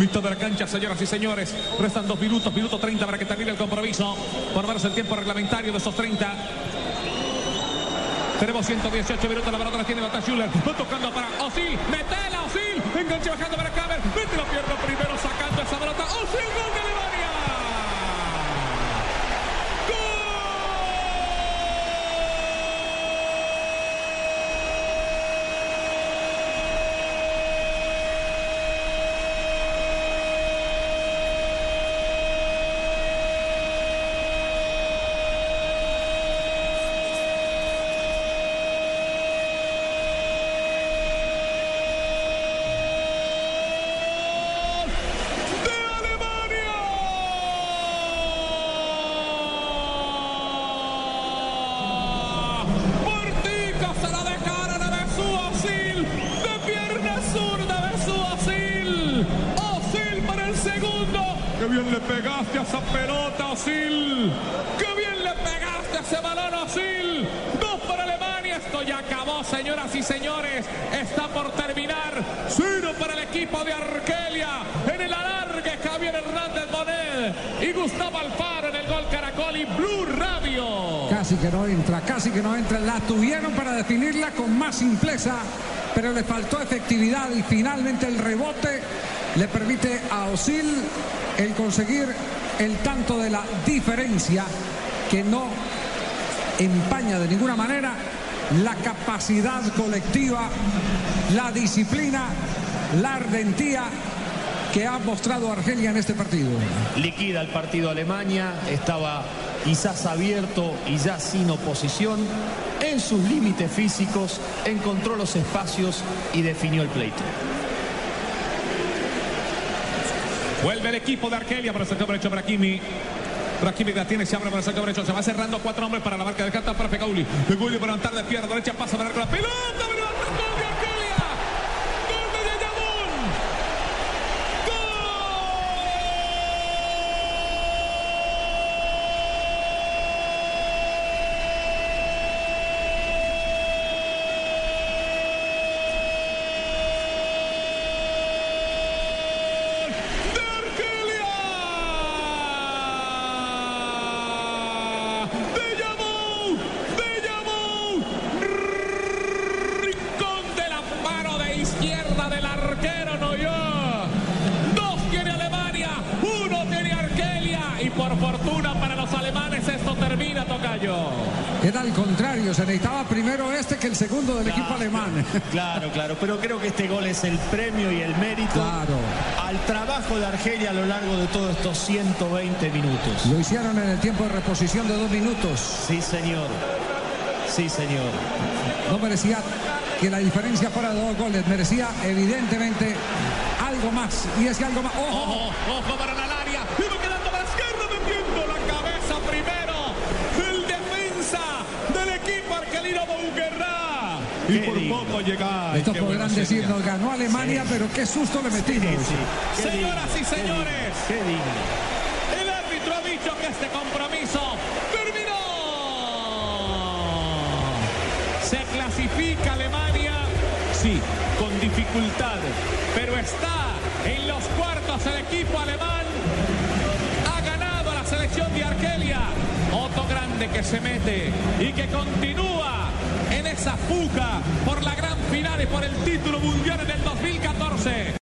Mitad de la cancha, señoras y señores. Restan dos minutos, minuto 30 para que termine el compromiso. Por verse el tiempo reglamentario de esos 30. Tenemos 118 minutos, la pelota la tiene Bata Schuller. Va tocando para Osil. Metela, Osil. Enganche bajando para Caber. Mete la pierna primero sacando esa pelota. Osil, gol de Alemania. de Alemania. Portico se la dejaron a Besú. De pierna zurda Besú Osil. Osil para el segundo. Qué bien le pegaste a esa pelota, Osil. Qué bien le pegaste a ese balón, Osil. Dos para Alemania. Esto ya acabó, señoras y señores. Está por terminar. Cero para el equipo de Argelia. En el alargue, Javier Hernández Bonet y Gustavo Alfaro Caracol y Blue Radio. Casi que no entra, casi que no entra. La tuvieron para definirla con más simpleza, pero le faltó efectividad y finalmente el rebote le permite a Osil el conseguir el tanto de la diferencia que no empaña de ninguna manera la capacidad colectiva, la disciplina, la ardentía que ha mostrado Argelia en este partido. Liquida el partido Alemania, estaba quizás abierto y ya sin oposición. En sus límites físicos, encontró los espacios y definió el pleito. Vuelve el equipo de Argelia para el sector derecho Brahimi. Brahimi la tiene, se abre para el sector derecho. Se va cerrando cuatro hombres para la marca de Cata para Fecauli. Fecauli para levantar de pierna derecha, pasa para la pelota. levanta el gol de Argelia. Gol de Yayamun. de Argelia. De Yamou, de Yamou. Rincón de la mano de izquierda del arquero Noyó. Dos tiene Alemania, uno tiene Argelia. Y por fortuna para los alemanes termina, Tocayo. Era al contrario, se necesitaba primero este que el segundo del equipo alemán. Claro, claro, pero creo que este gol es el premio y el mérito Claro. al trabajo de Argelia a lo largo de todos estos 120 minutos. Lo hicieron en el tiempo de reposición de dos minutos. Sí, señor. Sí, señor. No merecía que la diferencia fuera de dos goles, merecía evidentemente algo más. Y ese algo más. ¡Ojo! Ojo, ojo para el Y por digno. poco llega. Estos qué bueno podrán sería. decirnos, ganó Alemania, pero qué susto le metimos. Señoras y digno, señores. Qué digno. El árbitro ha dicho que este compromiso terminó. Se clasifica Alemania, sí, con dificultad, pero está en los cuartos el equipo alemán. Ha ganado la selección de Argelia. Otto Grande que se mete y que continúa en esa fuga por la gran final y por el título mundial en el 2014.